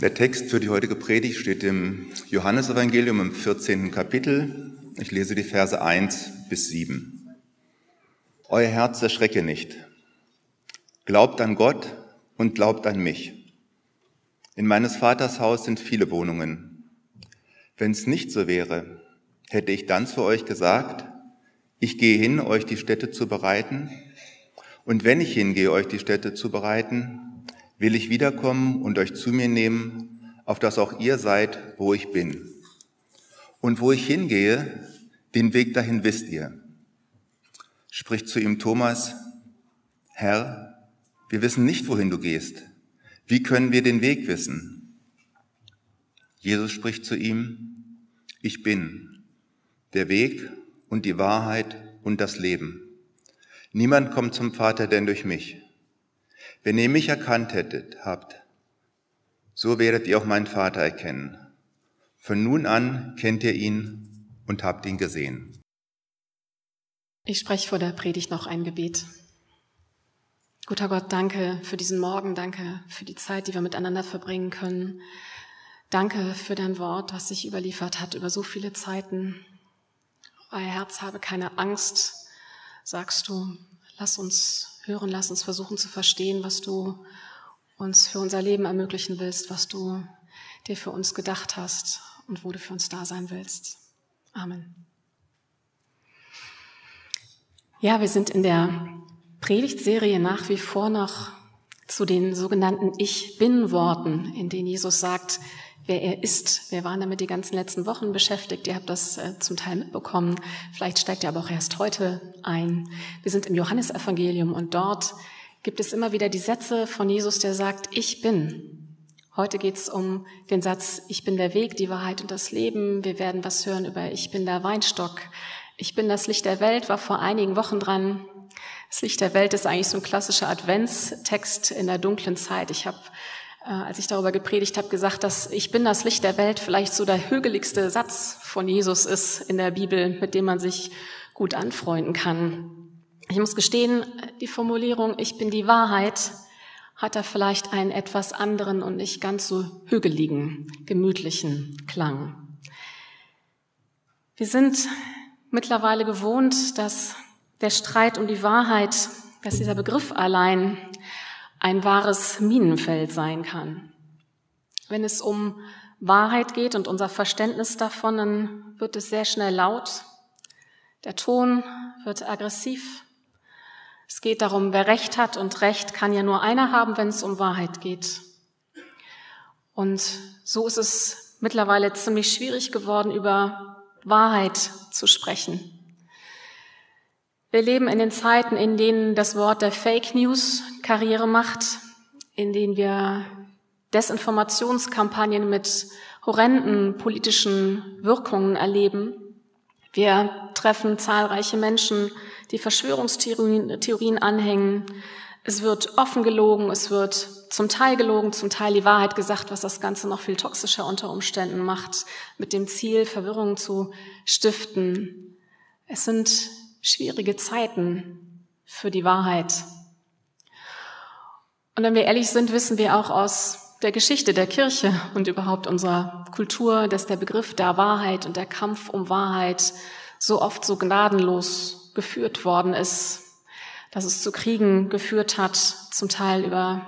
Der Text für die heutige Predigt steht im Johannesevangelium im 14. Kapitel. Ich lese die Verse 1 bis 7. Euer Herz erschrecke nicht. Glaubt an Gott und glaubt an mich. In meines Vaters Haus sind viele Wohnungen. Wenn es nicht so wäre, hätte ich dann zu euch gesagt, ich gehe hin, euch die Städte zu bereiten. Und wenn ich hingehe, euch die Städte zu bereiten, will ich wiederkommen und euch zu mir nehmen, auf dass auch ihr seid, wo ich bin. Und wo ich hingehe, den Weg dahin wisst ihr. Spricht zu ihm Thomas, Herr, wir wissen nicht, wohin du gehst. Wie können wir den Weg wissen? Jesus spricht zu ihm, ich bin der Weg und die Wahrheit und das Leben. Niemand kommt zum Vater denn durch mich. Wenn ihr mich erkannt hättet, habt, so werdet ihr auch meinen Vater erkennen. Von nun an kennt ihr ihn und habt ihn gesehen. Ich spreche vor der Predigt noch ein Gebet. Guter Gott, danke für diesen Morgen, danke für die Zeit, die wir miteinander verbringen können. Danke für dein Wort, was sich überliefert hat über so viele Zeiten. Euer Herz habe keine Angst, sagst du. Lass uns hören, lass uns versuchen zu verstehen, was du uns für unser Leben ermöglichen willst, was du dir für uns gedacht hast und wo du für uns da sein willst. Amen. Ja, wir sind in der Predigtserie nach wie vor noch zu den sogenannten Ich bin Worten, in denen Jesus sagt, wer er ist. Wir waren damit die ganzen letzten Wochen beschäftigt. Ihr habt das äh, zum Teil mitbekommen. Vielleicht steigt ihr aber auch erst heute ein. Wir sind im Johannesevangelium und dort gibt es immer wieder die Sätze von Jesus, der sagt, ich bin. Heute geht es um den Satz, ich bin der Weg, die Wahrheit und das Leben. Wir werden was hören über, ich bin der Weinstock. Ich bin das Licht der Welt, war vor einigen Wochen dran. Das Licht der Welt ist eigentlich so ein klassischer Adventstext in der dunklen Zeit. Ich habe als ich darüber gepredigt habe, gesagt, dass ich bin das Licht der Welt vielleicht so der hügeligste Satz von Jesus ist in der Bibel, mit dem man sich gut anfreunden kann. Ich muss gestehen, die Formulierung Ich bin die Wahrheit hat da vielleicht einen etwas anderen und nicht ganz so hügeligen, gemütlichen Klang. Wir sind mittlerweile gewohnt, dass der Streit um die Wahrheit, dass dieser Begriff allein ein wahres Minenfeld sein kann. Wenn es um Wahrheit geht und unser Verständnis davon, dann wird es sehr schnell laut. Der Ton wird aggressiv. Es geht darum, wer Recht hat und Recht kann ja nur einer haben, wenn es um Wahrheit geht. Und so ist es mittlerweile ziemlich schwierig geworden, über Wahrheit zu sprechen. Wir leben in den Zeiten, in denen das Wort der Fake News Karriere macht, in denen wir Desinformationskampagnen mit horrenden politischen Wirkungen erleben. Wir treffen zahlreiche Menschen, die Verschwörungstheorien anhängen. Es wird offen gelogen, es wird zum Teil gelogen, zum Teil die Wahrheit gesagt, was das Ganze noch viel toxischer unter Umständen macht, mit dem Ziel, Verwirrung zu stiften. Es sind schwierige Zeiten für die Wahrheit. Und wenn wir ehrlich sind, wissen wir auch aus der Geschichte der Kirche und überhaupt unserer Kultur, dass der Begriff der Wahrheit und der Kampf um Wahrheit so oft so gnadenlos geführt worden ist, dass es zu Kriegen geführt hat, zum Teil über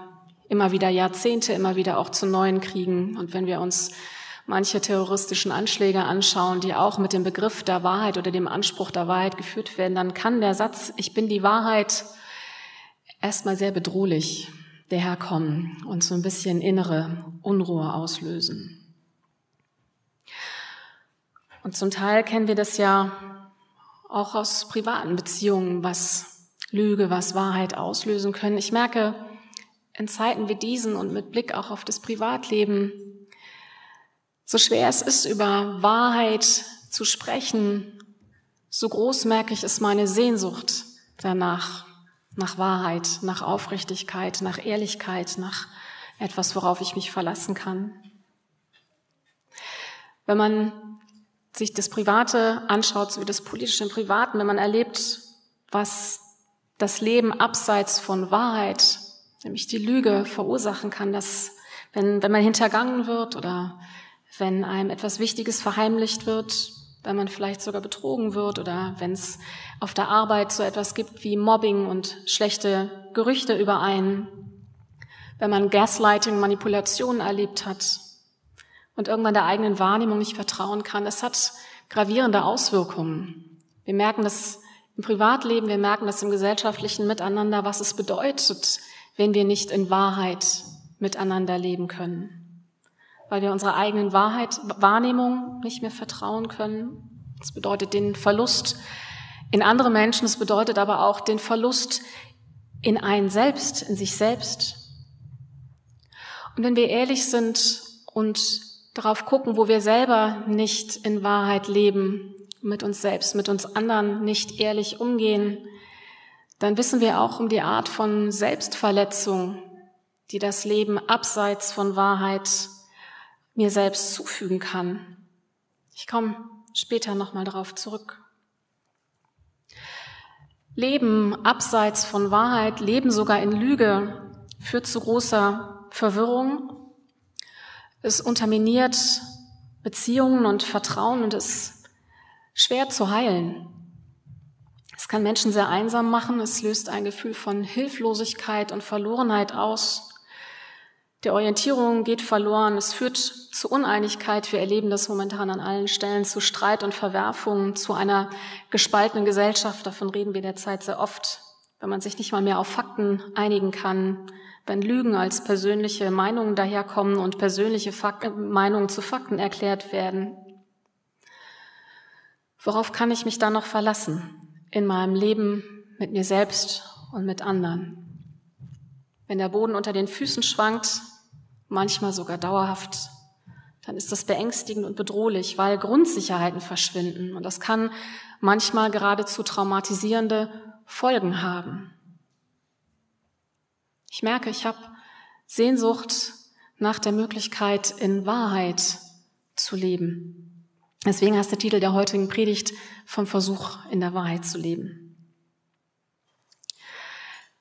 immer wieder Jahrzehnte, immer wieder auch zu neuen Kriegen. Und wenn wir uns manche terroristischen Anschläge anschauen, die auch mit dem Begriff der Wahrheit oder dem Anspruch der Wahrheit geführt werden, dann kann der Satz, ich bin die Wahrheit, erstmal sehr bedrohlich daherkommen und so ein bisschen innere Unruhe auslösen. Und zum Teil kennen wir das ja auch aus privaten Beziehungen, was Lüge, was Wahrheit auslösen können. Ich merke, in Zeiten wie diesen und mit Blick auch auf das Privatleben so schwer es ist, über Wahrheit zu sprechen, so groß merke ich, ist meine Sehnsucht danach, nach Wahrheit, nach Aufrichtigkeit, nach Ehrlichkeit, nach etwas, worauf ich mich verlassen kann. Wenn man sich das Private anschaut, so wie das Politische im Privaten, wenn man erlebt, was das Leben abseits von Wahrheit, nämlich die Lüge, verursachen kann, das Wenn, wenn man hintergangen wird oder wenn einem etwas Wichtiges verheimlicht wird, wenn man vielleicht sogar betrogen wird oder wenn es auf der Arbeit so etwas gibt wie Mobbing und schlechte Gerüchte über einen, wenn man Gaslighting, Manipulationen erlebt hat und irgendwann der eigenen Wahrnehmung nicht vertrauen kann, das hat gravierende Auswirkungen. Wir merken das im Privatleben, wir merken das im gesellschaftlichen Miteinander, was es bedeutet, wenn wir nicht in Wahrheit miteinander leben können weil wir unserer eigenen Wahrheit, Wahrnehmung nicht mehr vertrauen können. Das bedeutet den Verlust in andere Menschen, es bedeutet aber auch den Verlust in einen selbst, in sich selbst. Und wenn wir ehrlich sind und darauf gucken, wo wir selber nicht in Wahrheit leben, mit uns selbst, mit uns anderen nicht ehrlich umgehen, dann wissen wir auch um die Art von Selbstverletzung, die das Leben abseits von Wahrheit mir selbst zufügen kann. Ich komme später nochmal darauf zurück. Leben abseits von Wahrheit, Leben sogar in Lüge führt zu großer Verwirrung. Es unterminiert Beziehungen und Vertrauen und ist schwer zu heilen. Es kann Menschen sehr einsam machen, es löst ein Gefühl von Hilflosigkeit und Verlorenheit aus. Der Orientierung geht verloren. Es führt zu Uneinigkeit. Wir erleben das momentan an allen Stellen, zu Streit und Verwerfungen, zu einer gespaltenen Gesellschaft. Davon reden wir derzeit sehr oft. Wenn man sich nicht mal mehr auf Fakten einigen kann, wenn Lügen als persönliche Meinungen daherkommen und persönliche Fak Meinungen zu Fakten erklärt werden. Worauf kann ich mich dann noch verlassen in meinem Leben mit mir selbst und mit anderen? Wenn der Boden unter den Füßen schwankt, manchmal sogar dauerhaft, dann ist das beängstigend und bedrohlich, weil Grundsicherheiten verschwinden. Und das kann manchmal geradezu traumatisierende Folgen haben. Ich merke, ich habe Sehnsucht nach der Möglichkeit, in Wahrheit zu leben. Deswegen heißt der Titel der heutigen Predigt vom Versuch, in der Wahrheit zu leben.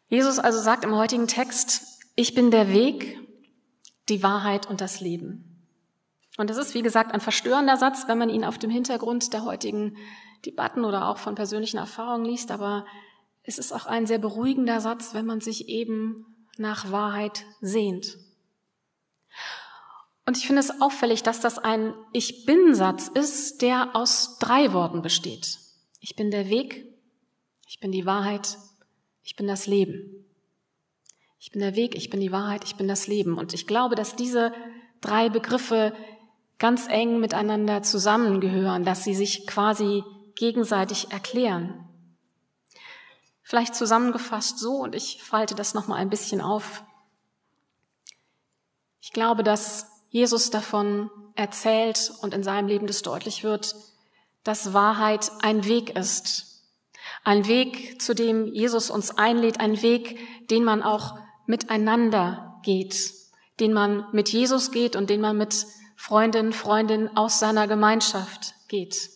Jesus also sagt im heutigen Text, ich bin der Weg, die Wahrheit und das Leben. Und das ist, wie gesagt, ein verstörender Satz, wenn man ihn auf dem Hintergrund der heutigen Debatten oder auch von persönlichen Erfahrungen liest, aber es ist auch ein sehr beruhigender Satz, wenn man sich eben nach Wahrheit sehnt. Und ich finde es auffällig, dass das ein Ich bin-Satz ist, der aus drei Worten besteht. Ich bin der Weg, ich bin die Wahrheit ich bin das Leben. Ich bin der Weg, ich bin die Wahrheit, ich bin das Leben. Und ich glaube, dass diese drei Begriffe ganz eng miteinander zusammengehören, dass sie sich quasi gegenseitig erklären. Vielleicht zusammengefasst so, und ich falte das nochmal ein bisschen auf. Ich glaube, dass Jesus davon erzählt und in seinem Leben das deutlich wird, dass Wahrheit ein Weg ist, ein Weg, zu dem Jesus uns einlädt, ein Weg, den man auch miteinander geht, den man mit Jesus geht und den man mit Freundinnen, Freundinnen aus seiner Gemeinschaft geht,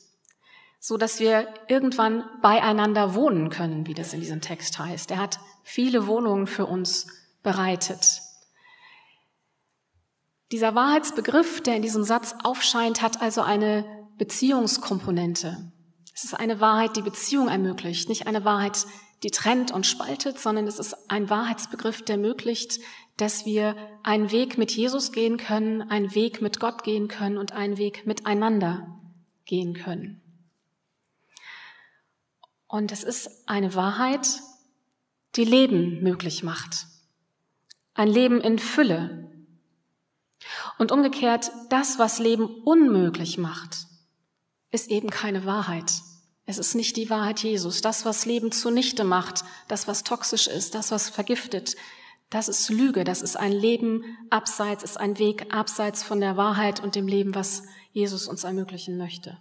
so dass wir irgendwann beieinander wohnen können, wie das in diesem Text heißt. Er hat viele Wohnungen für uns bereitet. Dieser Wahrheitsbegriff, der in diesem Satz aufscheint, hat also eine Beziehungskomponente. Es ist eine Wahrheit, die Beziehung ermöglicht, nicht eine Wahrheit, die trennt und spaltet, sondern es ist ein Wahrheitsbegriff, der ermöglicht, dass wir einen Weg mit Jesus gehen können, einen Weg mit Gott gehen können und einen Weg miteinander gehen können. Und es ist eine Wahrheit, die Leben möglich macht. Ein Leben in Fülle. Und umgekehrt, das, was Leben unmöglich macht, ist eben keine Wahrheit. Es ist nicht die Wahrheit Jesus. Das, was Leben zunichte macht, das, was toxisch ist, das, was vergiftet, das ist Lüge. Das ist ein Leben abseits, ist ein Weg abseits von der Wahrheit und dem Leben, was Jesus uns ermöglichen möchte.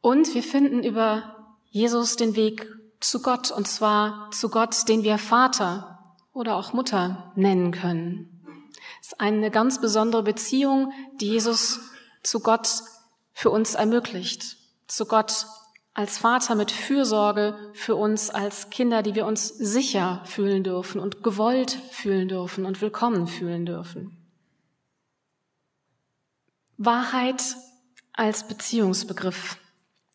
Und wir finden über Jesus den Weg zu Gott, und zwar zu Gott, den wir Vater oder auch Mutter nennen können. Es ist eine ganz besondere Beziehung, die Jesus zu Gott für uns ermöglicht, zu Gott als Vater mit Fürsorge für uns als Kinder, die wir uns sicher fühlen dürfen und gewollt fühlen dürfen und willkommen fühlen dürfen. Wahrheit als Beziehungsbegriff.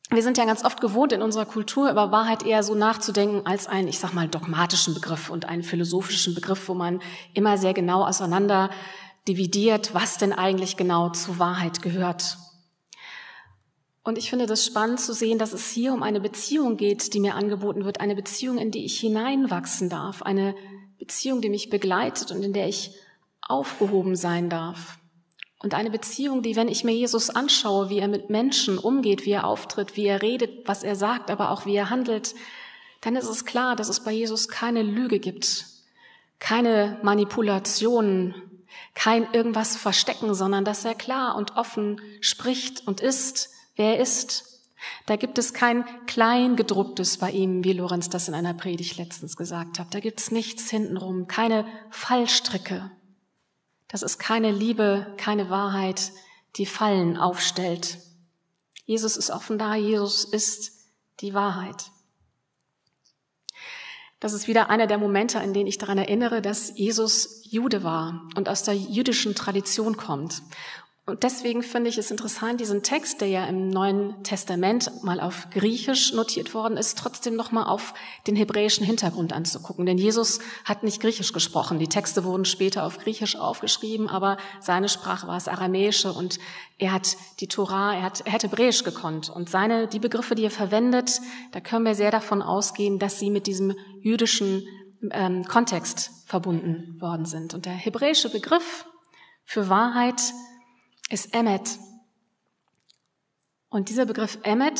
Wir sind ja ganz oft gewohnt in unserer Kultur über Wahrheit eher so nachzudenken als einen, ich sag mal, dogmatischen Begriff und einen philosophischen Begriff, wo man immer sehr genau auseinander dividiert, was denn eigentlich genau zur Wahrheit gehört. Und ich finde das spannend zu sehen, dass es hier um eine Beziehung geht, die mir angeboten wird, eine Beziehung, in die ich hineinwachsen darf, eine Beziehung, die mich begleitet und in der ich aufgehoben sein darf. Und eine Beziehung, die, wenn ich mir Jesus anschaue, wie er mit Menschen umgeht, wie er auftritt, wie er redet, was er sagt, aber auch wie er handelt, dann ist es klar, dass es bei Jesus keine Lüge gibt, keine Manipulationen, kein irgendwas verstecken, sondern dass er klar und offen spricht und ist, wer er ist. Da gibt es kein Kleingedrucktes bei ihm, wie Lorenz das in einer Predigt letztens gesagt hat. Da gibt es nichts hintenrum, keine Fallstricke. Das ist keine Liebe, keine Wahrheit, die Fallen aufstellt. Jesus ist offen da, Jesus ist die Wahrheit. Das ist wieder einer der Momente, in denen ich daran erinnere, dass Jesus Jude war und aus der jüdischen Tradition kommt. Und deswegen finde ich es interessant, diesen Text, der ja im Neuen Testament mal auf Griechisch notiert worden ist, trotzdem nochmal auf den hebräischen Hintergrund anzugucken. Denn Jesus hat nicht Griechisch gesprochen. Die Texte wurden später auf Griechisch aufgeschrieben, aber seine Sprache war es Aramäische und er hat die Torah, er hat, er hat Hebräisch gekonnt. Und seine, die Begriffe, die er verwendet, da können wir sehr davon ausgehen, dass sie mit diesem jüdischen ähm, Kontext verbunden worden sind. Und der hebräische Begriff für Wahrheit ist Emmet. Und dieser Begriff Emmet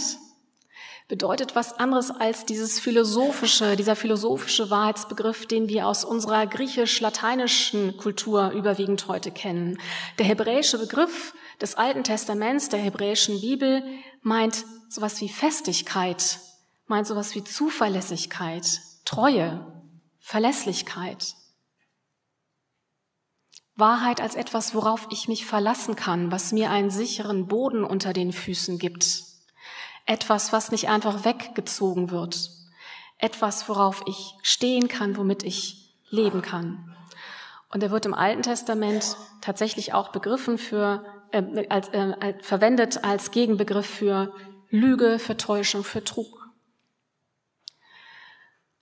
bedeutet was anderes als dieses philosophische, dieser philosophische Wahrheitsbegriff, den wir aus unserer griechisch-lateinischen Kultur überwiegend heute kennen. Der hebräische Begriff des Alten Testaments, der hebräischen Bibel, meint sowas wie Festigkeit, meint sowas wie Zuverlässigkeit, Treue, Verlässlichkeit. Wahrheit als etwas, worauf ich mich verlassen kann, was mir einen sicheren Boden unter den Füßen gibt. Etwas, was nicht einfach weggezogen wird. Etwas, worauf ich stehen kann, womit ich leben kann. Und er wird im Alten Testament tatsächlich auch begriffen für, äh, als, äh, verwendet als Gegenbegriff für Lüge, für Täuschung, für Trug.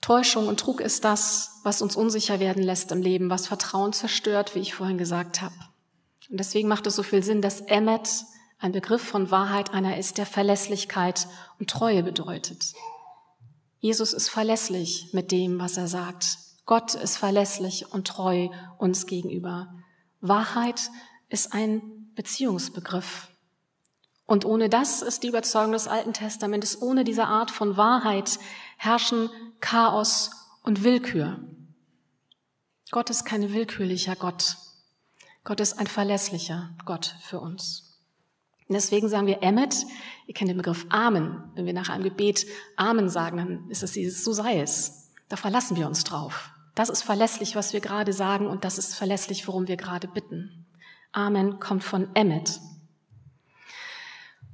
Täuschung und Trug ist das, was uns unsicher werden lässt im Leben, was Vertrauen zerstört, wie ich vorhin gesagt habe. Und deswegen macht es so viel Sinn, dass Emmet ein Begriff von Wahrheit einer ist, der Verlässlichkeit und Treue bedeutet. Jesus ist verlässlich mit dem, was er sagt. Gott ist verlässlich und treu uns gegenüber. Wahrheit ist ein Beziehungsbegriff. Und ohne das ist die Überzeugung des Alten Testamentes, ohne diese Art von Wahrheit herrschen Chaos und Willkür. Gott ist kein willkürlicher Gott. Gott ist ein verlässlicher Gott für uns. Und deswegen sagen wir Emmet, ihr kennt den Begriff Amen. Wenn wir nach einem Gebet Amen sagen, dann ist es dieses, so sei es. Da verlassen wir uns drauf. Das ist verlässlich, was wir gerade sagen und das ist verlässlich, worum wir gerade bitten. Amen kommt von Emmet.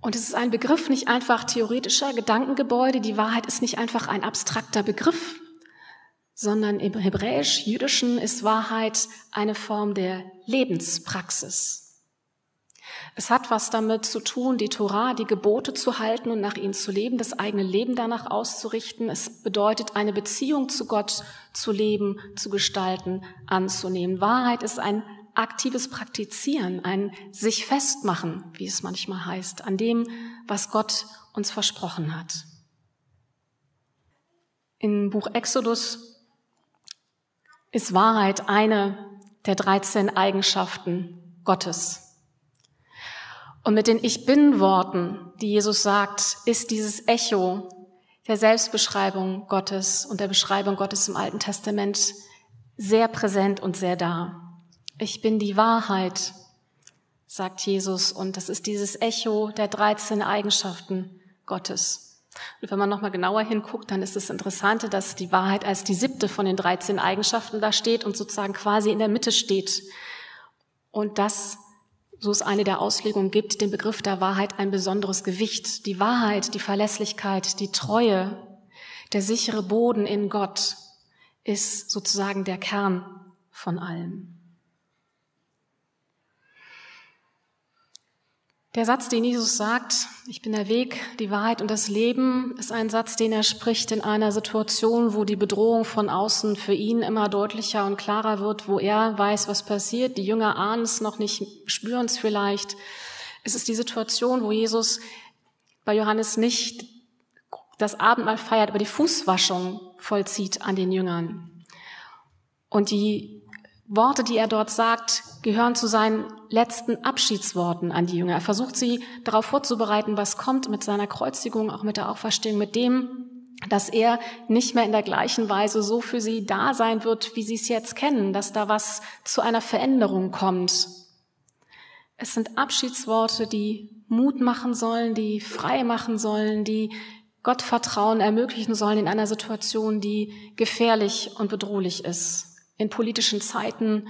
Und es ist ein Begriff nicht einfach theoretischer Gedankengebäude. Die Wahrheit ist nicht einfach ein abstrakter Begriff, sondern im hebräisch-jüdischen ist Wahrheit eine Form der Lebenspraxis. Es hat was damit zu tun, die Torah, die Gebote zu halten und nach ihnen zu leben, das eigene Leben danach auszurichten. Es bedeutet, eine Beziehung zu Gott zu leben, zu gestalten, anzunehmen. Wahrheit ist ein aktives Praktizieren, ein sich festmachen, wie es manchmal heißt, an dem, was Gott uns versprochen hat. Im Buch Exodus ist Wahrheit eine der 13 Eigenschaften Gottes. Und mit den Ich bin Worten, die Jesus sagt, ist dieses Echo der Selbstbeschreibung Gottes und der Beschreibung Gottes im Alten Testament sehr präsent und sehr da. Ich bin die Wahrheit, sagt Jesus, und das ist dieses Echo der 13 Eigenschaften Gottes. Und wenn man nochmal genauer hinguckt, dann ist es Interessante, dass die Wahrheit als die siebte von den 13 Eigenschaften da steht und sozusagen quasi in der Mitte steht. Und das so es eine der Auslegungen gibt, dem Begriff der Wahrheit ein besonderes Gewicht. Die Wahrheit, die Verlässlichkeit, die Treue, der sichere Boden in Gott ist sozusagen der Kern von allem. Der Satz, den Jesus sagt, ich bin der Weg, die Wahrheit und das Leben, ist ein Satz, den er spricht in einer Situation, wo die Bedrohung von außen für ihn immer deutlicher und klarer wird, wo er weiß, was passiert. Die Jünger ahnen es noch nicht, spüren es vielleicht. Es ist die Situation, wo Jesus bei Johannes nicht das Abendmahl feiert, aber die Fußwaschung vollzieht an den Jüngern. Und die Worte, die er dort sagt, gehören zu seinen letzten Abschiedsworten an die Jünger. Er versucht sie darauf vorzubereiten, was kommt mit seiner Kreuzigung, auch mit der Auferstehung, mit dem, dass er nicht mehr in der gleichen Weise so für sie da sein wird, wie sie es jetzt kennen, dass da was zu einer Veränderung kommt. Es sind Abschiedsworte, die Mut machen sollen, die frei machen sollen, die Gottvertrauen ermöglichen sollen in einer Situation, die gefährlich und bedrohlich ist in politischen Zeiten,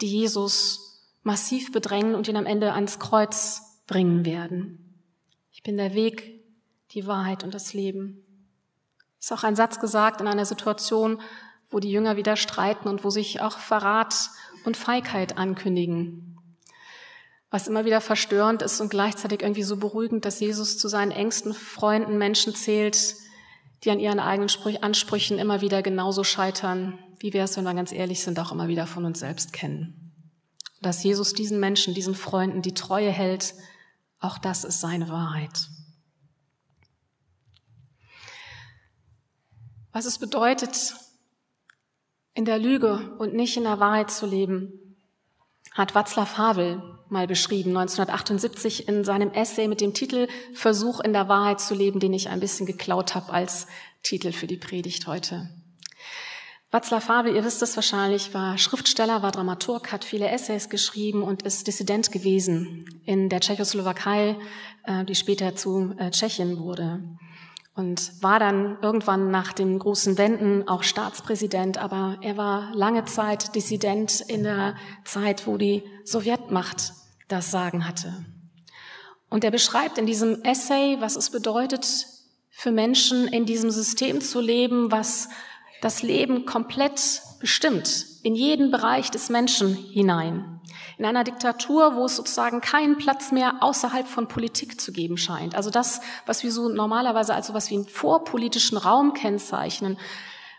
die Jesus massiv bedrängen und ihn am Ende ans Kreuz bringen werden. Ich bin der Weg, die Wahrheit und das Leben. Ist auch ein Satz gesagt in einer Situation, wo die Jünger wieder streiten und wo sich auch Verrat und Feigheit ankündigen. Was immer wieder verstörend ist und gleichzeitig irgendwie so beruhigend, dass Jesus zu seinen engsten Freunden Menschen zählt, die an ihren eigenen Ansprüchen immer wieder genauso scheitern, wie wir es, wenn wir ganz ehrlich sind, auch immer wieder von uns selbst kennen. Dass Jesus diesen Menschen, diesen Freunden die Treue hält, auch das ist seine Wahrheit. Was es bedeutet, in der Lüge und nicht in der Wahrheit zu leben, hat Václav Havel mal beschrieben, 1978 in seinem Essay mit dem Titel Versuch in der Wahrheit zu leben, den ich ein bisschen geklaut habe als Titel für die Predigt heute. Václav Havel, ihr wisst es wahrscheinlich, war Schriftsteller, war Dramaturg, hat viele Essays geschrieben und ist Dissident gewesen in der Tschechoslowakei, äh, die später zu äh, Tschechien wurde und war dann irgendwann nach den großen Wenden auch Staatspräsident, aber er war lange Zeit Dissident in der Zeit, wo die Sowjetmacht das Sagen hatte. Und er beschreibt in diesem Essay, was es bedeutet, für Menschen in diesem System zu leben, was das Leben komplett bestimmt, in jeden Bereich des Menschen hinein. In einer Diktatur, wo es sozusagen keinen Platz mehr außerhalb von Politik zu geben scheint. Also das, was wir so normalerweise als so was wie einen vorpolitischen Raum kennzeichnen.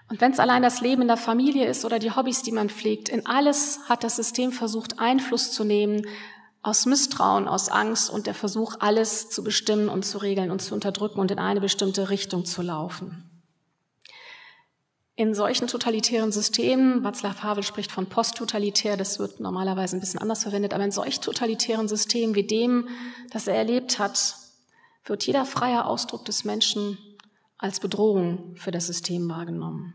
Und wenn es allein das Leben in der Familie ist oder die Hobbys, die man pflegt, in alles hat das System versucht, Einfluss zu nehmen, aus Misstrauen, aus Angst und der Versuch, alles zu bestimmen und zu regeln und zu unterdrücken und in eine bestimmte Richtung zu laufen. In solchen totalitären Systemen, Václav Havel spricht von posttotalitär, das wird normalerweise ein bisschen anders verwendet, aber in solch totalitären Systemen wie dem, das er erlebt hat, wird jeder freie Ausdruck des Menschen als Bedrohung für das System wahrgenommen.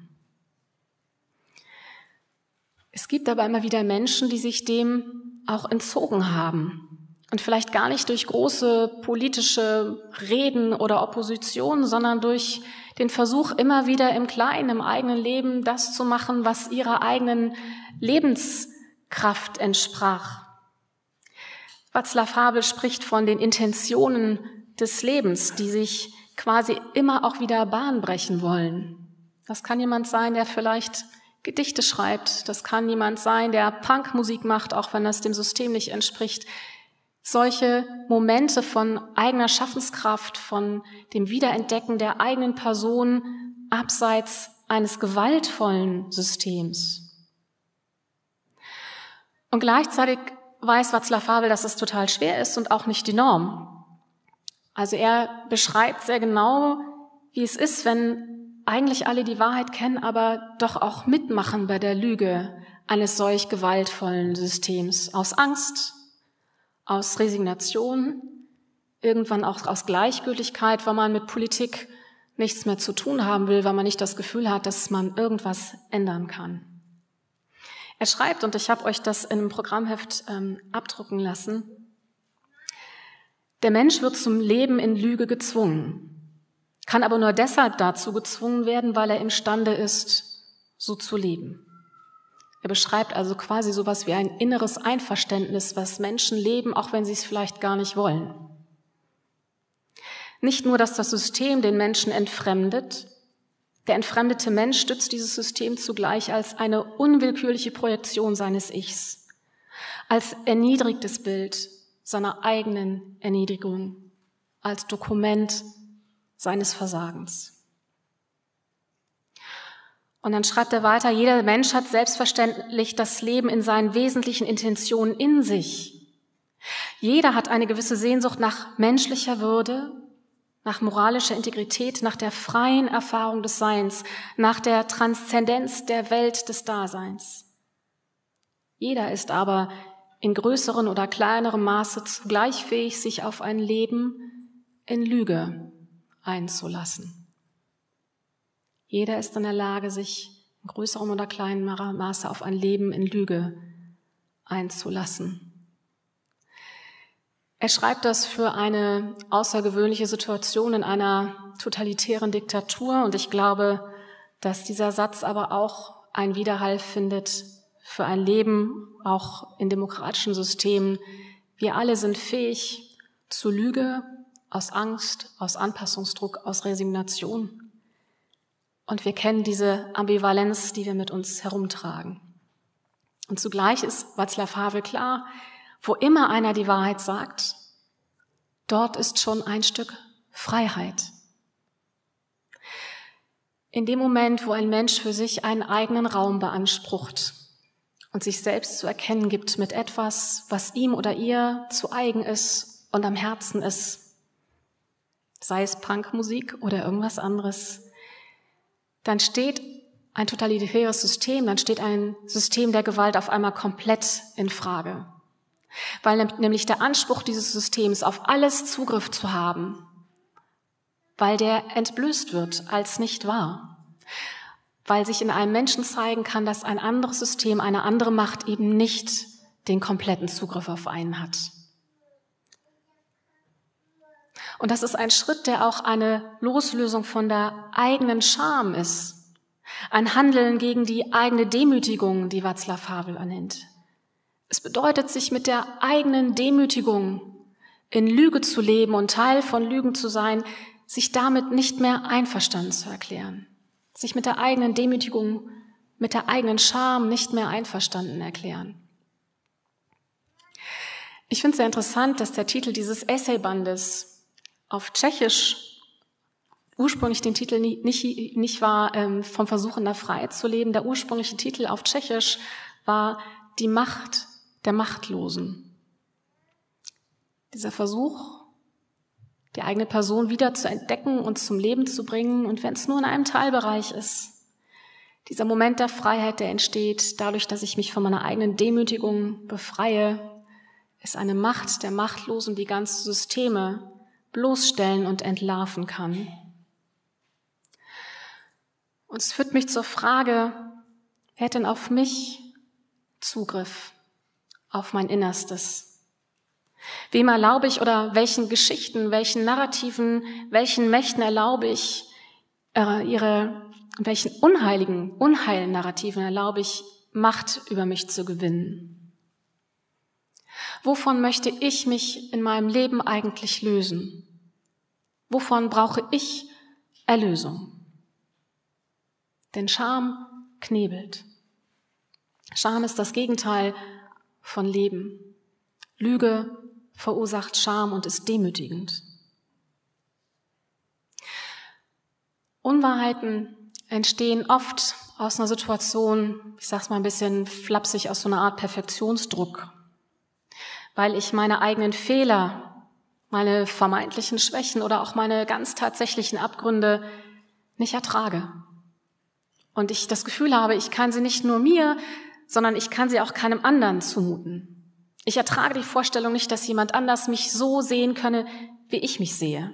Es gibt aber immer wieder Menschen, die sich dem auch entzogen haben und vielleicht gar nicht durch große politische Reden oder Opposition, sondern durch den Versuch, immer wieder im Kleinen, im eigenen Leben das zu machen, was ihrer eigenen Lebenskraft entsprach. Václav Havel spricht von den Intentionen des Lebens, die sich quasi immer auch wieder Bahn brechen wollen. Das kann jemand sein, der vielleicht Gedichte schreibt. Das kann jemand sein, der Punkmusik macht, auch wenn das dem System nicht entspricht solche Momente von eigener Schaffenskraft, von dem Wiederentdecken der eigenen Person abseits eines gewaltvollen Systems. Und gleichzeitig weiß Václav Havel, dass es total schwer ist und auch nicht die Norm. Also er beschreibt sehr genau, wie es ist, wenn eigentlich alle die Wahrheit kennen, aber doch auch mitmachen bei der Lüge eines solch gewaltvollen Systems aus Angst, aus Resignation, irgendwann auch aus Gleichgültigkeit, weil man mit Politik nichts mehr zu tun haben will, weil man nicht das Gefühl hat, dass man irgendwas ändern kann. Er schreibt, und ich habe euch das in einem Programmheft ähm, abdrucken lassen, der Mensch wird zum Leben in Lüge gezwungen, kann aber nur deshalb dazu gezwungen werden, weil er imstande ist, so zu leben. Er beschreibt also quasi sowas wie ein inneres Einverständnis, was Menschen leben, auch wenn sie es vielleicht gar nicht wollen. Nicht nur, dass das System den Menschen entfremdet, der entfremdete Mensch stützt dieses System zugleich als eine unwillkürliche Projektion seines Ichs, als erniedrigtes Bild seiner eigenen Erniedrigung, als Dokument seines Versagens. Und dann schreibt er weiter, jeder Mensch hat selbstverständlich das Leben in seinen wesentlichen Intentionen in sich. Jeder hat eine gewisse Sehnsucht nach menschlicher Würde, nach moralischer Integrität, nach der freien Erfahrung des Seins, nach der Transzendenz der Welt des Daseins. Jeder ist aber in größeren oder kleinerem Maße zugleich fähig, sich auf ein Leben in Lüge einzulassen. Jeder ist in der Lage, sich in größerem oder kleinem Maße auf ein Leben in Lüge einzulassen. Er schreibt das für eine außergewöhnliche Situation in einer totalitären Diktatur und ich glaube, dass dieser Satz aber auch einen Widerhall findet für ein Leben auch in demokratischen Systemen. Wir alle sind fähig zu Lüge aus Angst, aus Anpassungsdruck, aus Resignation. Und wir kennen diese Ambivalenz, die wir mit uns herumtragen. Und zugleich ist Václav Havel klar, wo immer einer die Wahrheit sagt, dort ist schon ein Stück Freiheit. In dem Moment, wo ein Mensch für sich einen eigenen Raum beansprucht und sich selbst zu erkennen gibt mit etwas, was ihm oder ihr zu eigen ist und am Herzen ist, sei es Punkmusik oder irgendwas anderes, dann steht ein totalitäres System, dann steht ein System der Gewalt auf einmal komplett in Frage. Weil nämlich der Anspruch dieses Systems auf alles Zugriff zu haben, weil der entblößt wird als nicht wahr. Weil sich in einem Menschen zeigen kann, dass ein anderes System, eine andere Macht eben nicht den kompletten Zugriff auf einen hat. Und das ist ein Schritt, der auch eine Loslösung von der eigenen Scham ist. Ein Handeln gegen die eigene Demütigung, die Václav Havel ernennt. Es bedeutet, sich mit der eigenen Demütigung in Lüge zu leben und Teil von Lügen zu sein, sich damit nicht mehr einverstanden zu erklären. Sich mit der eigenen Demütigung, mit der eigenen Scham nicht mehr einverstanden erklären. Ich finde es sehr interessant, dass der Titel dieses Essaybandes auf Tschechisch ursprünglich den Titel nicht, nicht war, ähm, vom Versuchen der Freiheit zu leben. Der ursprüngliche Titel auf Tschechisch war Die Macht der Machtlosen. Dieser Versuch, die eigene Person wieder zu entdecken und zum Leben zu bringen, und wenn es nur in einem Teilbereich ist. Dieser Moment der Freiheit, der entsteht dadurch, dass ich mich von meiner eigenen Demütigung befreie, ist eine Macht der Machtlosen, die ganze Systeme bloßstellen und entlarven kann. Und es führt mich zur Frage, wer hat denn auf mich Zugriff, auf mein Innerstes? Wem erlaube ich oder welchen Geschichten, welchen Narrativen, welchen Mächten erlaube ich, äh, ihre, welchen unheiligen, unheilen Narrativen erlaube ich, Macht über mich zu gewinnen? Wovon möchte ich mich in meinem Leben eigentlich lösen? Wovon brauche ich Erlösung? Denn Scham knebelt. Scham ist das Gegenteil von Leben. Lüge verursacht Scham und ist demütigend. Unwahrheiten entstehen oft aus einer Situation, ich sag's mal ein bisschen flapsig, aus so einer Art Perfektionsdruck, weil ich meine eigenen Fehler meine vermeintlichen Schwächen oder auch meine ganz tatsächlichen Abgründe nicht ertrage. Und ich das Gefühl habe, ich kann sie nicht nur mir, sondern ich kann sie auch keinem anderen zumuten. Ich ertrage die Vorstellung nicht, dass jemand anders mich so sehen könne, wie ich mich sehe.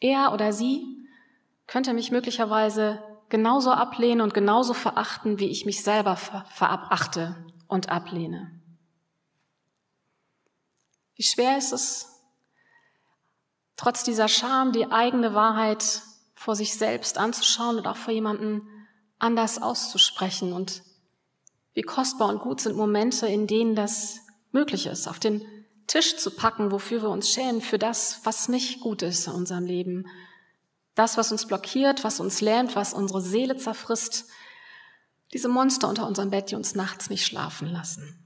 Er oder sie könnte mich möglicherweise genauso ablehnen und genauso verachten, wie ich mich selber verachte und ablehne. Wie schwer ist es, trotz dieser Scham die eigene Wahrheit vor sich selbst anzuschauen und auch vor jemanden anders auszusprechen und Wie kostbar und gut sind Momente, in denen das möglich ist, auf den Tisch zu packen, wofür wir uns schämen, für das, was nicht gut ist in unserem Leben. Das, was uns blockiert, was uns lähmt, was unsere Seele zerfrisst. Diese Monster unter unserem Bett, die uns nachts nicht schlafen lassen.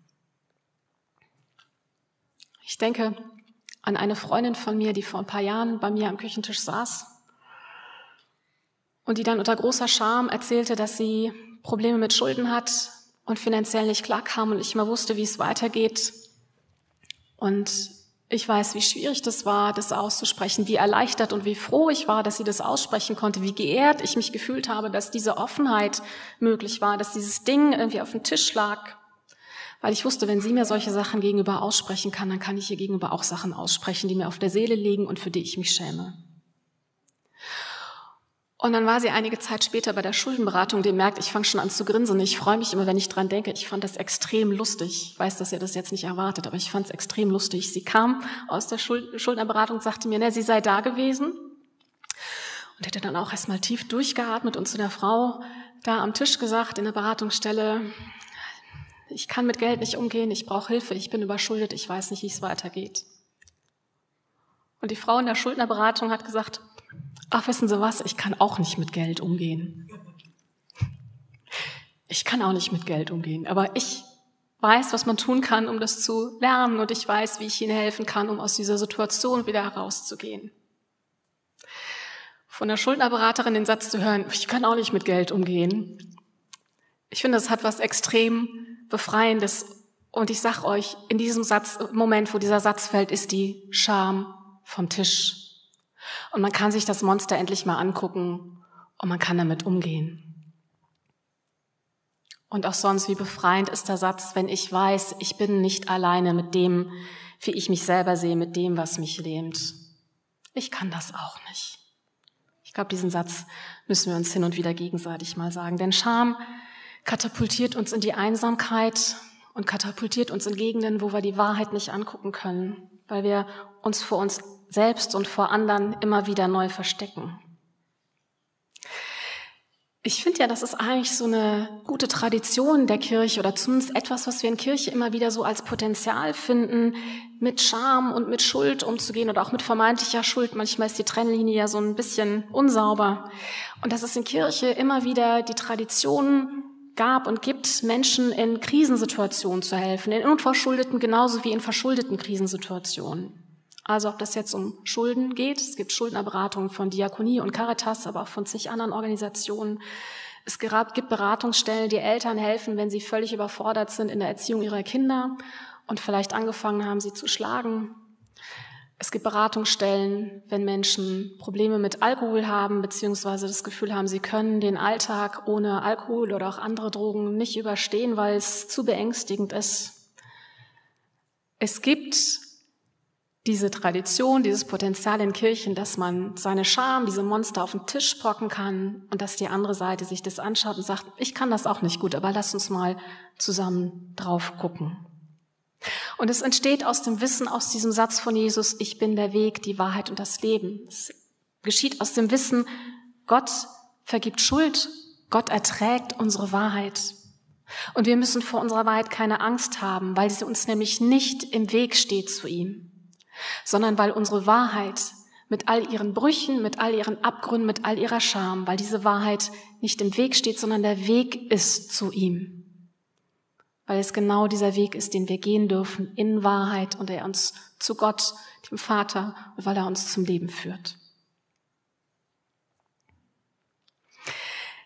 Ich denke an eine Freundin von mir, die vor ein paar Jahren bei mir am Küchentisch saß und die dann unter großer Scham erzählte, dass sie Probleme mit Schulden hat und finanziell nicht klarkam und ich mal wusste, wie es weitergeht. Und ich weiß, wie schwierig das war, das auszusprechen, wie erleichtert und wie froh ich war, dass sie das aussprechen konnte, wie geehrt ich mich gefühlt habe, dass diese Offenheit möglich war, dass dieses Ding irgendwie auf dem Tisch lag. Weil ich wusste, wenn sie mir solche Sachen gegenüber aussprechen kann, dann kann ich ihr gegenüber auch Sachen aussprechen, die mir auf der Seele liegen und für die ich mich schäme. Und dann war sie einige Zeit später bei der Schuldenberatung, die merkt, ich fange schon an zu grinsen. Ich freue mich immer, wenn ich dran denke. Ich fand das extrem lustig. Ich weiß, dass ihr das jetzt nicht erwartet, aber ich fand es extrem lustig. Sie kam aus der Schuldnerberatung und sagte mir, ne, sie sei da gewesen und hätte dann auch erstmal tief durchgeatmet und zu der Frau da am Tisch gesagt in der Beratungsstelle, ich kann mit Geld nicht umgehen, ich brauche Hilfe, ich bin überschuldet, ich weiß nicht, wie es weitergeht. Und die Frau in der Schuldnerberatung hat gesagt, ach, wissen Sie was, ich kann auch nicht mit Geld umgehen. Ich kann auch nicht mit Geld umgehen, aber ich weiß, was man tun kann, um das zu lernen und ich weiß, wie ich Ihnen helfen kann, um aus dieser Situation wieder herauszugehen. Von der Schuldnerberaterin den Satz zu hören, ich kann auch nicht mit Geld umgehen. Ich finde, das hat was extrem Befreiendes. Und ich sag euch, in diesem Satz, Moment, wo dieser Satz fällt, ist die Scham vom Tisch. Und man kann sich das Monster endlich mal angucken und man kann damit umgehen. Und auch sonst, wie befreiend ist der Satz, wenn ich weiß, ich bin nicht alleine mit dem, wie ich mich selber sehe, mit dem, was mich lähmt. Ich kann das auch nicht. Ich glaube, diesen Satz müssen wir uns hin und wieder gegenseitig mal sagen. Denn Scham katapultiert uns in die Einsamkeit und katapultiert uns in Gegenden, wo wir die Wahrheit nicht angucken können, weil wir uns vor uns selbst und vor anderen immer wieder neu verstecken. Ich finde ja, das ist eigentlich so eine gute Tradition der Kirche oder zumindest etwas, was wir in Kirche immer wieder so als Potenzial finden, mit Scham und mit Schuld umzugehen oder auch mit vermeintlicher Schuld. Manchmal ist die Trennlinie ja so ein bisschen unsauber. Und dass es in Kirche immer wieder die Tradition gab und gibt, Menschen in Krisensituationen zu helfen, in unverschuldeten genauso wie in verschuldeten Krisensituationen. Also ob das jetzt um Schulden geht, es gibt Schuldnerberatungen von Diakonie und Caritas, aber auch von zig anderen Organisationen. Es gibt Beratungsstellen, die Eltern helfen, wenn sie völlig überfordert sind in der Erziehung ihrer Kinder und vielleicht angefangen haben, sie zu schlagen. Es gibt Beratungsstellen, wenn Menschen Probleme mit Alkohol haben, beziehungsweise das Gefühl haben, sie können den Alltag ohne Alkohol oder auch andere Drogen nicht überstehen, weil es zu beängstigend ist. Es gibt diese Tradition, dieses Potenzial in Kirchen, dass man seine Scham, diese Monster auf den Tisch brocken kann und dass die andere Seite sich das anschaut und sagt, ich kann das auch nicht gut, aber lass uns mal zusammen drauf gucken. Und es entsteht aus dem Wissen, aus diesem Satz von Jesus, ich bin der Weg, die Wahrheit und das Leben. Es geschieht aus dem Wissen, Gott vergibt Schuld, Gott erträgt unsere Wahrheit. Und wir müssen vor unserer Wahrheit keine Angst haben, weil sie uns nämlich nicht im Weg steht zu ihm sondern weil unsere Wahrheit mit all ihren Brüchen, mit all ihren Abgründen, mit all ihrer Scham, weil diese Wahrheit nicht im Weg steht, sondern der Weg ist zu ihm. Weil es genau dieser Weg ist, den wir gehen dürfen in Wahrheit und er uns zu Gott, dem Vater, und weil er uns zum Leben führt.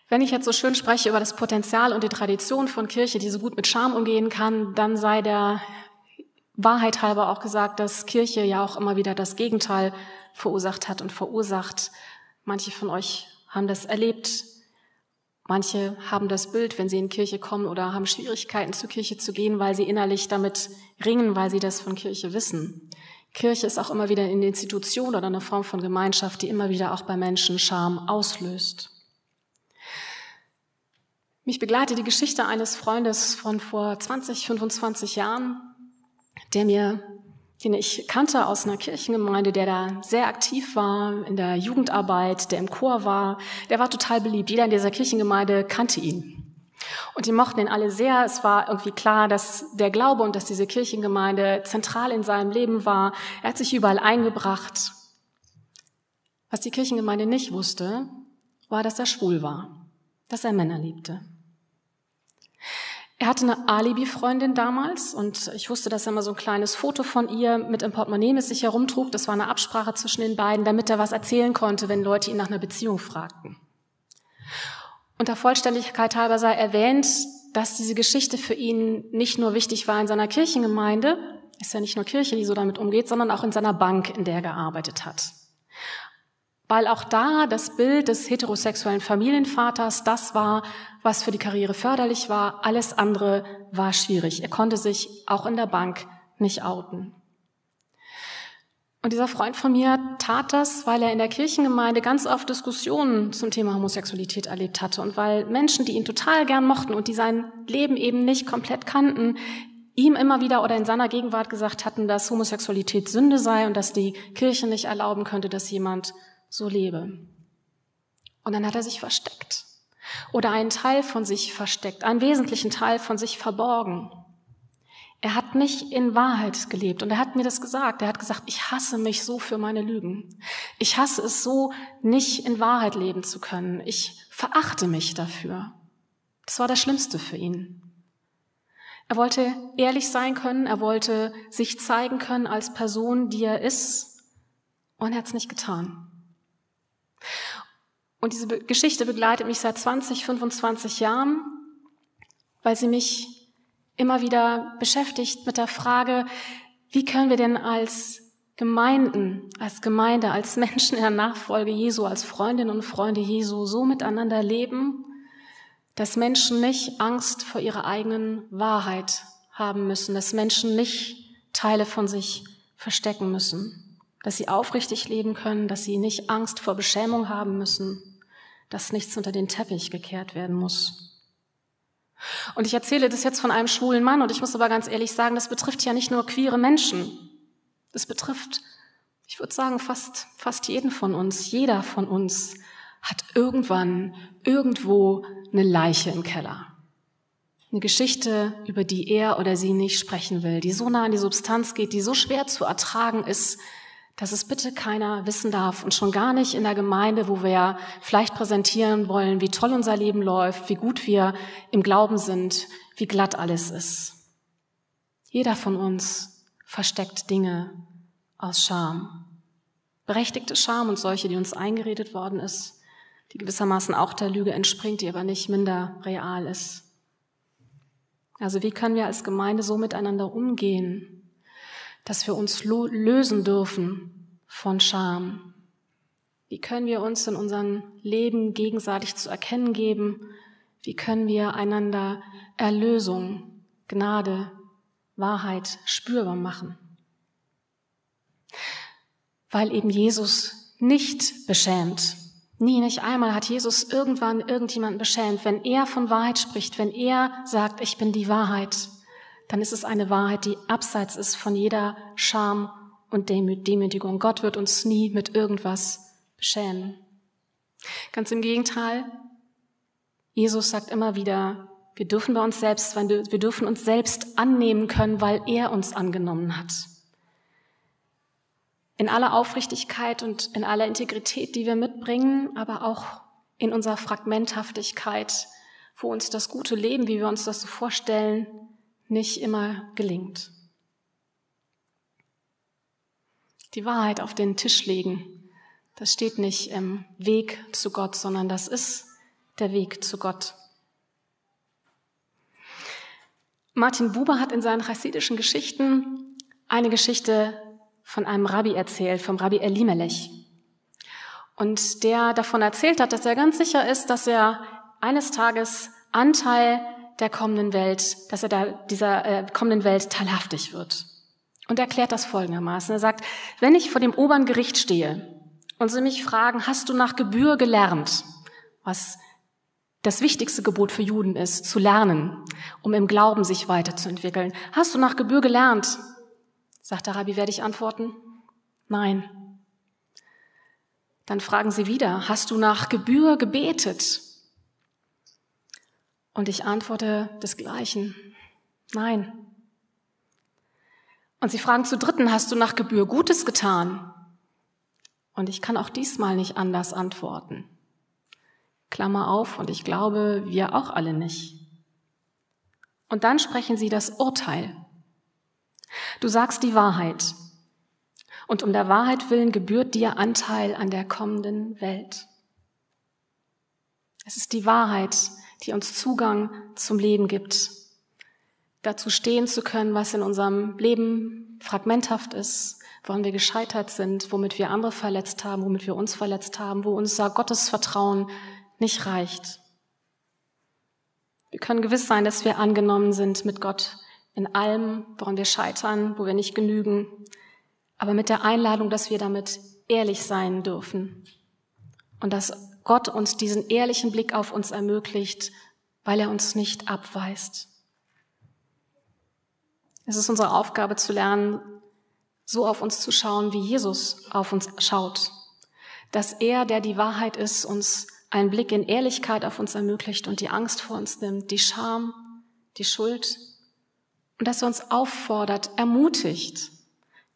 Wenn ich jetzt so schön spreche über das Potenzial und die Tradition von Kirche, die so gut mit Scham umgehen kann, dann sei der Wahrheit halber auch gesagt, dass Kirche ja auch immer wieder das Gegenteil verursacht hat und verursacht. Manche von euch haben das erlebt. Manche haben das Bild, wenn sie in Kirche kommen oder haben Schwierigkeiten zur Kirche zu gehen, weil sie innerlich damit ringen, weil sie das von Kirche wissen. Kirche ist auch immer wieder eine Institution oder eine Form von Gemeinschaft, die immer wieder auch bei Menschen Scham auslöst. Mich begleitet die Geschichte eines Freundes von vor 20, 25 Jahren, der mir, den ich kannte aus einer Kirchengemeinde, der da sehr aktiv war in der Jugendarbeit, der im Chor war, der war total beliebt. Jeder in dieser Kirchengemeinde kannte ihn. Und die mochten ihn alle sehr. Es war irgendwie klar, dass der Glaube und dass diese Kirchengemeinde zentral in seinem Leben war. Er hat sich überall eingebracht. Was die Kirchengemeinde nicht wusste, war, dass er schwul war, dass er Männer liebte. Er hatte eine Alibi-Freundin damals und ich wusste, dass er mal so ein kleines Foto von ihr mit im Portemonnaie mit sich herumtrug. Das war eine Absprache zwischen den beiden, damit er was erzählen konnte, wenn Leute ihn nach einer Beziehung fragten. Und der Vollständigkeit halber sei erwähnt, dass diese Geschichte für ihn nicht nur wichtig war in seiner Kirchengemeinde, ist ja nicht nur Kirche, die so damit umgeht, sondern auch in seiner Bank, in der er gearbeitet hat. Weil auch da das Bild des heterosexuellen Familienvaters das war, was für die Karriere förderlich war. Alles andere war schwierig. Er konnte sich auch in der Bank nicht outen. Und dieser Freund von mir tat das, weil er in der Kirchengemeinde ganz oft Diskussionen zum Thema Homosexualität erlebt hatte und weil Menschen, die ihn total gern mochten und die sein Leben eben nicht komplett kannten, ihm immer wieder oder in seiner Gegenwart gesagt hatten, dass Homosexualität Sünde sei und dass die Kirche nicht erlauben könnte, dass jemand so lebe. Und dann hat er sich versteckt oder einen Teil von sich versteckt, einen wesentlichen Teil von sich verborgen. Er hat nicht in Wahrheit gelebt und er hat mir das gesagt. Er hat gesagt, ich hasse mich so für meine Lügen. Ich hasse es so, nicht in Wahrheit leben zu können. Ich verachte mich dafür. Das war das Schlimmste für ihn. Er wollte ehrlich sein können, er wollte sich zeigen können als Person, die er ist, und er hat es nicht getan. Und diese Geschichte begleitet mich seit 20, 25 Jahren, weil sie mich immer wieder beschäftigt mit der Frage, wie können wir denn als Gemeinden, als Gemeinde, als Menschen in der Nachfolge Jesu, als Freundinnen und Freunde Jesu so miteinander leben, dass Menschen nicht Angst vor ihrer eigenen Wahrheit haben müssen, dass Menschen nicht Teile von sich verstecken müssen, dass sie aufrichtig leben können, dass sie nicht Angst vor Beschämung haben müssen, dass nichts unter den Teppich gekehrt werden muss. Und ich erzähle das jetzt von einem schwulen Mann und ich muss aber ganz ehrlich sagen, das betrifft ja nicht nur queere Menschen. Das betrifft, ich würde sagen, fast, fast jeden von uns. Jeder von uns hat irgendwann, irgendwo eine Leiche im Keller. Eine Geschichte, über die er oder sie nicht sprechen will, die so nah an die Substanz geht, die so schwer zu ertragen ist, dass es bitte keiner wissen darf und schon gar nicht in der Gemeinde, wo wir vielleicht präsentieren wollen, wie toll unser Leben läuft, wie gut wir im Glauben sind, wie glatt alles ist. Jeder von uns versteckt Dinge aus Scham. Berechtigte Scham und solche, die uns eingeredet worden ist, die gewissermaßen auch der Lüge entspringt, die aber nicht minder real ist. Also wie können wir als Gemeinde so miteinander umgehen, dass wir uns lösen dürfen von Scham. Wie können wir uns in unserem Leben gegenseitig zu erkennen geben? Wie können wir einander Erlösung, Gnade, Wahrheit spürbar machen? Weil eben Jesus nicht beschämt. Nie, nicht einmal hat Jesus irgendwann irgendjemanden beschämt. Wenn er von Wahrheit spricht, wenn er sagt, ich bin die Wahrheit, dann ist es eine Wahrheit, die abseits ist von jeder Scham und Demütigung. Gott wird uns nie mit irgendwas beschämen. Ganz im Gegenteil, Jesus sagt immer wieder, wir dürfen bei uns selbst, wir dürfen uns selbst annehmen können, weil er uns angenommen hat. In aller Aufrichtigkeit und in aller Integrität, die wir mitbringen, aber auch in unserer Fragmenthaftigkeit, wo uns das gute Leben, wie wir uns das so vorstellen, nicht immer gelingt. Die Wahrheit auf den Tisch legen, das steht nicht im Weg zu Gott, sondern das ist der Weg zu Gott. Martin Buber hat in seinen chassidischen Geschichten eine Geschichte von einem Rabbi erzählt, vom Rabbi Elimelech. Und der davon erzählt hat, dass er ganz sicher ist, dass er eines Tages Anteil der kommenden Welt, dass er da dieser äh, kommenden Welt teilhaftig wird. Und erklärt das folgendermaßen. Er sagt, wenn ich vor dem oberen Gericht stehe und sie mich fragen, hast du nach Gebühr gelernt, was das wichtigste Gebot für Juden ist, zu lernen, um im Glauben sich weiterzuentwickeln. Hast du nach Gebühr gelernt? Sagt der Rabbi, werde ich antworten? Nein. Dann fragen sie wieder, hast du nach Gebühr gebetet? Und ich antworte desgleichen. Nein. Und sie fragen zu dritten, hast du nach Gebühr Gutes getan? Und ich kann auch diesmal nicht anders antworten. Klammer auf, und ich glaube, wir auch alle nicht. Und dann sprechen sie das Urteil. Du sagst die Wahrheit. Und um der Wahrheit willen gebührt dir Anteil an der kommenden Welt. Es ist die Wahrheit, die uns Zugang zum Leben gibt. Dazu stehen zu können, was in unserem Leben fragmenthaft ist, woran wir gescheitert sind, womit wir andere verletzt haben, womit wir uns verletzt haben, wo unser Gottesvertrauen nicht reicht. Wir können gewiss sein, dass wir angenommen sind mit Gott in allem, woran wir scheitern, wo wir nicht genügen, aber mit der Einladung, dass wir damit ehrlich sein dürfen und dass Gott uns diesen ehrlichen Blick auf uns ermöglicht, weil er uns nicht abweist. Es ist unsere Aufgabe zu lernen, so auf uns zu schauen, wie Jesus auf uns schaut. Dass er, der die Wahrheit ist, uns einen Blick in Ehrlichkeit auf uns ermöglicht und die Angst vor uns nimmt, die Scham, die Schuld. Und dass er uns auffordert, ermutigt,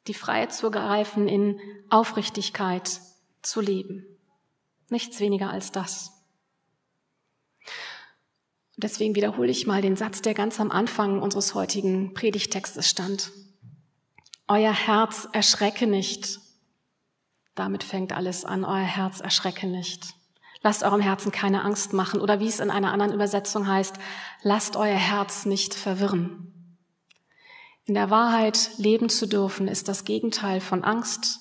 die Freiheit zu ergreifen, in Aufrichtigkeit zu leben. Nichts weniger als das. Deswegen wiederhole ich mal den Satz, der ganz am Anfang unseres heutigen Predigtextes stand. Euer Herz erschrecke nicht. Damit fängt alles an. Euer Herz erschrecke nicht. Lasst eurem Herzen keine Angst machen. Oder wie es in einer anderen Übersetzung heißt, lasst euer Herz nicht verwirren. In der Wahrheit leben zu dürfen, ist das Gegenteil von Angst,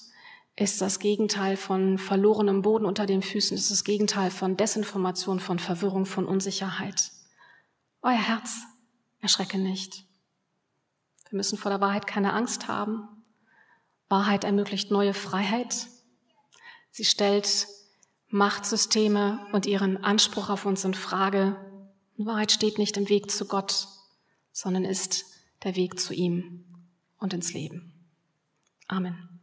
ist das Gegenteil von verlorenem Boden unter den Füßen, ist das Gegenteil von Desinformation, von Verwirrung, von Unsicherheit. Euer Herz erschrecke nicht. Wir müssen vor der Wahrheit keine Angst haben. Wahrheit ermöglicht neue Freiheit. Sie stellt Machtsysteme und ihren Anspruch auf uns in Frage. Wahrheit steht nicht im Weg zu Gott, sondern ist der Weg zu ihm und ins Leben. Amen.